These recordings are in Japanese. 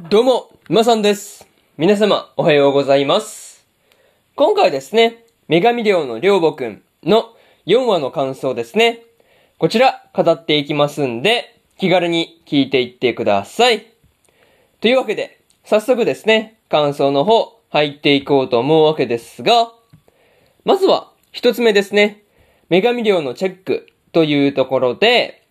どうも、まさんです。皆様、おはようございます。今回ですね、女神寮の寮母くんの4話の感想ですね。こちら、語っていきますんで、気軽に聞いていってください。というわけで、早速ですね、感想の方、入っていこうと思うわけですが、まずは、一つ目ですね。女神寮のチェックというところで、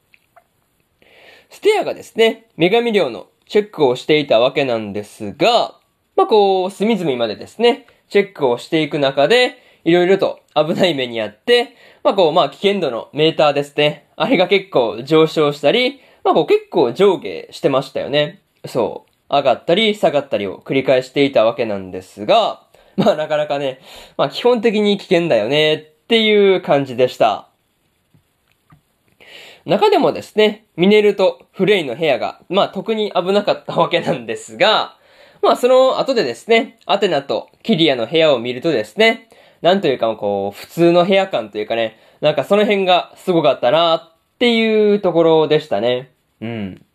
ステアがですね、女神寮のチェックをしていたわけなんですが、まあ、こう、隅々までですね、チェックをしていく中で、いろいろと危ない目にあって、まあ、こう、まあ、危険度のメーターですね。あれが結構上昇したり、まあ、こう結構上下してましたよね。そう。上がったり下がったりを繰り返していたわけなんですが、まあ、なかなかね、まあ、基本的に危険だよねっていう感じでした。中でもですね、ミネルとフレイの部屋が、まあ特に危なかったわけなんですが、まあその後でですね、アテナとキリアの部屋を見るとですね、なんというかこう、普通の部屋感というかね、なんかその辺がすごかったなっていうところでしたね。うん。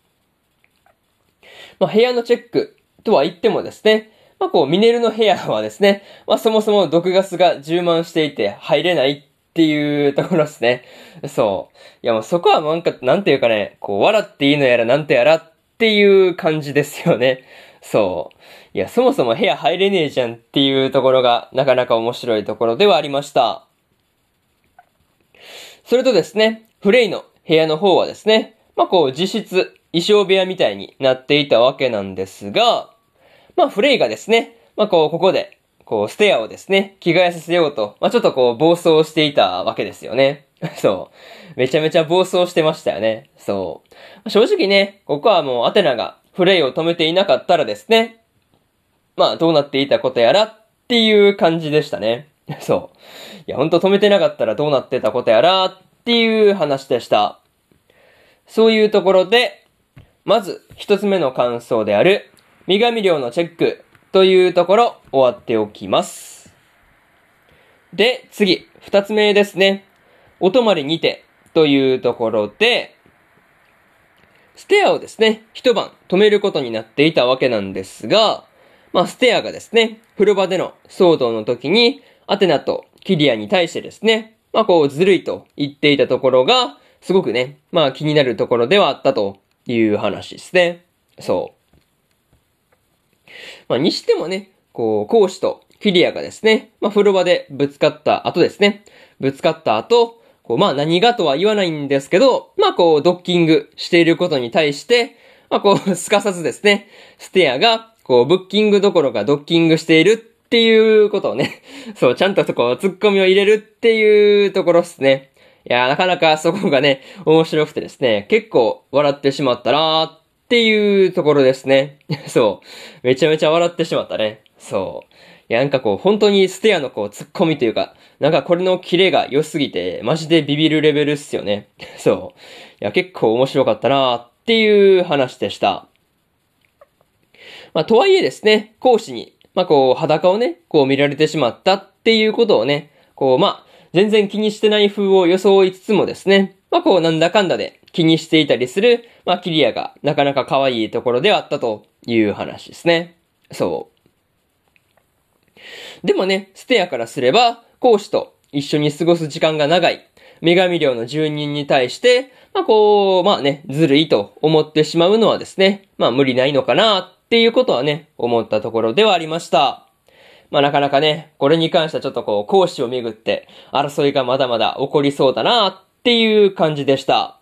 まあ部屋のチェックとは言ってもですね、まあこう、ミネルの部屋はですね、まあそもそも毒ガスが充満していて入れないっていうところですね。そう。いやもうそこはなんか、なんていうかね、こう、笑っていいのやらなんとやらっていう感じですよね。そう。いや、そもそも部屋入れねえじゃんっていうところがなかなか面白いところではありました。それとですね、フレイの部屋の方はですね、まあこう、実質、衣装部屋みたいになっていたわけなんですが、まあフレイがですね、まあこう、ここで、こう、ステアをですね、着替えさせようと、まあちょっとこう、暴走していたわけですよね。そう。めちゃめちゃ暴走してましたよね。そう。正直ね、ここはもうアテナがフレイを止めていなかったらですね、まあどうなっていたことやらっていう感じでしたね。そう。いや、ほんと止めてなかったらどうなってたことやらっていう話でした。そういうところで、まず一つ目の感想である、女神寮のチェックというところ終わっておきます。で、次、二つ目ですね。お泊まりにてというところで、ステアをですね、一晩止めることになっていたわけなんですが、まあ、ステアがですね、風呂場での騒動の時に、アテナとキリアに対してですね、まあ、こう、ずるいと言っていたところが、すごくね、まあ、気になるところではあったという話ですね。そう。まあ、にしてもね、こう、講師とキリアがですね、まあ、風呂場でぶつかった後ですね、ぶつかった後、こう、まあ、何がとは言わないんですけど、まあ、こう、ドッキングしていることに対して、まあ、こう、すかさずですね、ステアが、こう、ブッキングどころかドッキングしているっていうことをね、そう、ちゃんとそこ、突っ込みを入れるっていうところですね。いやー、なかなかそこがね、面白くてですね、結構笑ってしまったなーっっていうところですね。そう。めちゃめちゃ笑ってしまったね。そう。いや、なんかこう、本当にステアのこう、突っ込みというか、なんかこれのキレが良すぎて、マジでビビるレベルっすよね。そう。いや、結構面白かったなーっていう話でした。まあ、とはいえですね、講師に、まあ、こう、裸をね、こう見られてしまったっていうことをね、こう、まあ、全然気にしてない風を装いつつもですね、まあ、こう、なんだかんだで気にしていたりする、まあ、キリアがなかなか可愛いところではあったという話ですね。そう。でもね、ステアからすれば、講師と一緒に過ごす時間が長い、女神寮の住人に対して、まあこう、まあね、ずるいと思ってしまうのはですね、まあ無理ないのかなっていうことはね、思ったところではありました。まあなかなかね、これに関してはちょっとこう、講師をめぐって争いがまだまだ起こりそうだなっていう感じでした。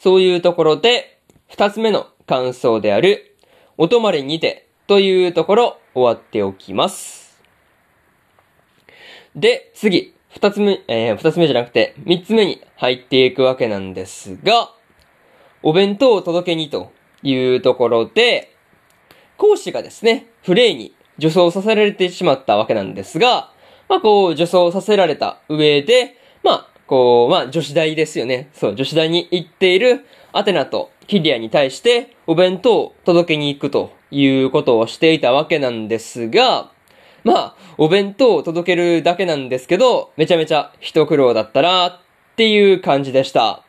そういうところで、二つ目の感想である、お泊まりにてというところ終わっておきます。で、次、二つ目、えー、二つ目じゃなくて、三つ目に入っていくわけなんですが、お弁当を届けにというところで、講師がですね、フレイに女装させられてしまったわけなんですが、まあこう、女装させられた上で、こう、まあ女子大ですよね。そう、女子大に行っているアテナとキリアに対して、お弁当を届けに行くということをしていたわけなんですが、まあ、お弁当を届けるだけなんですけど、めちゃめちゃ一苦労だったなっていう感じでした。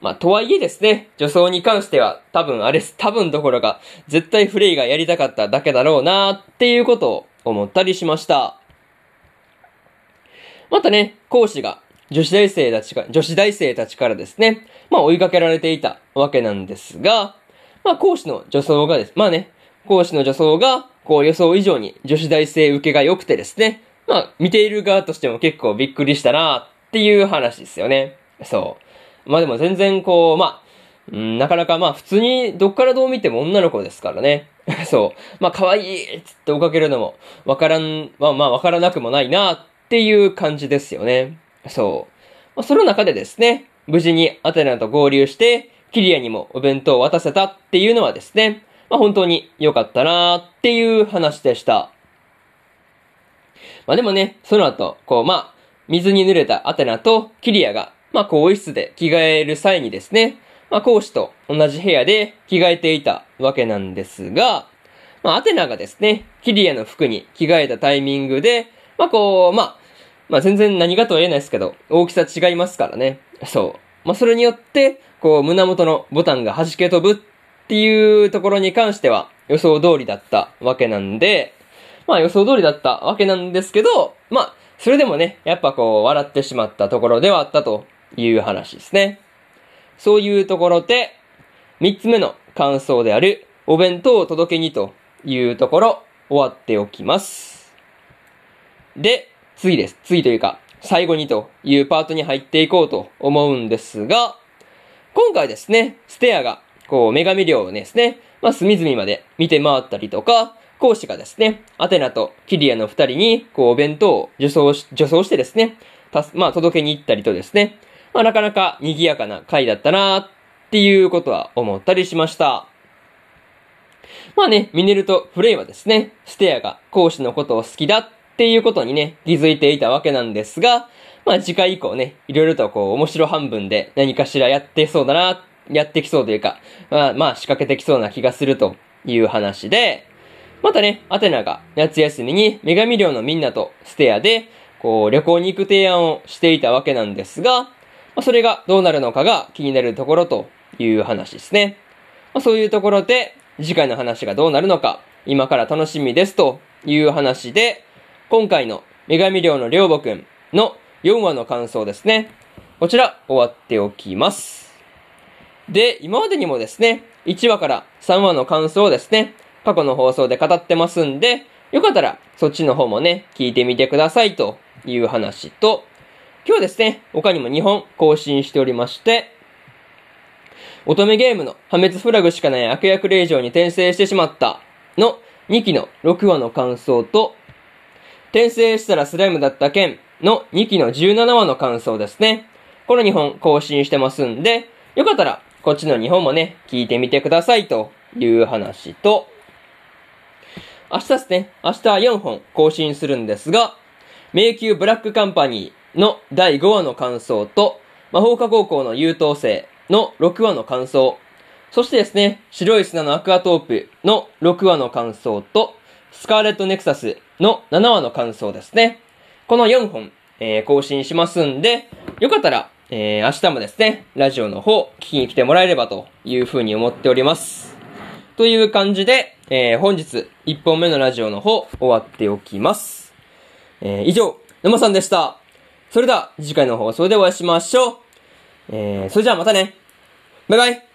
まあ、とはいえですね、女装に関しては多分あれ、多分どころか、絶対フレイがやりたかっただけだろうなっていうことを思ったりしました。またね、講師が女子大生たちが、女子大生たちからですね、まあ追いかけられていたわけなんですが、まあ講師の女装がです、まあね、講師の女装が、こう予想以上に女子大生受けが良くてですね、まあ見ている側としても結構びっくりしたなっていう話ですよね。そう。まあでも全然こう、まあ、うん、なかなかまあ普通にどっからどう見ても女の子ですからね。そう。まあ可愛いっつって追っかけるのもわからん、まあまあわからなくもないなっていう感じですよね。そう。まあ、その中でですね、無事にアテナと合流して、キリアにもお弁当を渡せたっていうのはですね、まあ本当に良かったなーっていう話でした。まあでもね、その後、こうまあ、水に濡れたアテナとキリアが、まあ更衣室で着替える際にですね、まあ講師と同じ部屋で着替えていたわけなんですが、まあアテナがですね、キリアの服に着替えたタイミングで、まあこう、まあ、まあ全然何がとは言えないですけど、大きさ違いますからね。そう。まあそれによって、こう胸元のボタンが弾け飛ぶっていうところに関しては予想通りだったわけなんで、まあ予想通りだったわけなんですけど、まあそれでもね、やっぱこう笑ってしまったところではあったという話ですね。そういうところで、三つ目の感想であるお弁当を届けにというところ終わっておきます。で、次です。次というか、最後にというパートに入っていこうと思うんですが、今回ですね、ステアが、こう、女神寮をですね、まあ、隅々まで見て回ったりとか、講師がですね、アテナとキリアの二人に、こう、お弁当を女装し、女装してですね、たす、まあ、届けに行ったりとですね、まあ、なかなか賑やかな回だったなっていうことは思ったりしました。まあね、ミネルとフレイはですね、ステアが講師のことを好きだっていうことにね、気づいていたわけなんですが、まあ次回以降ね、いろいろとこう面白半分で何かしらやってそうだな、やってきそうというか、まあまあ仕掛けてきそうな気がするという話で、またね、アテナが夏休みに女神寮のみんなとステアで、こう旅行に行く提案をしていたわけなんですが、まあ、それがどうなるのかが気になるところという話ですね。まあ、そういうところで、次回の話がどうなるのか、今から楽しみですという話で、今回の女神寮の寮母くんの4話の感想ですね。こちら終わっておきます。で、今までにもですね、1話から3話の感想をですね、過去の放送で語ってますんで、よかったらそっちの方もね、聞いてみてくださいという話と、今日ですね、他にも2本更新しておりまして、乙女ゲームの破滅フラグしかない悪役令状に転生してしまったの2期の6話の感想と、転生したらスライムだった件の2期の17話の感想ですね。この2本更新してますんで、よかったらこっちの2本もね、聞いてみてくださいという話と、明日ですね、明日は4本更新するんですが、迷宮ブラックカンパニーの第5話の感想と、魔法科高校の優等生の6話の感想、そしてですね、白い砂のアクアトープの6話の感想と、スカーレットネクサスの7話の感想ですね。この4本、えー、更新しますんで、よかったら、えー、明日もですね、ラジオの方、聞きに来てもらえればというふうに思っております。という感じで、えー、本日1本目のラジオの方、終わっておきます。えー、以上、沼さんでした。それでは、次回の放送でお会いしましょう。えー、それじゃあまたね。バイバイ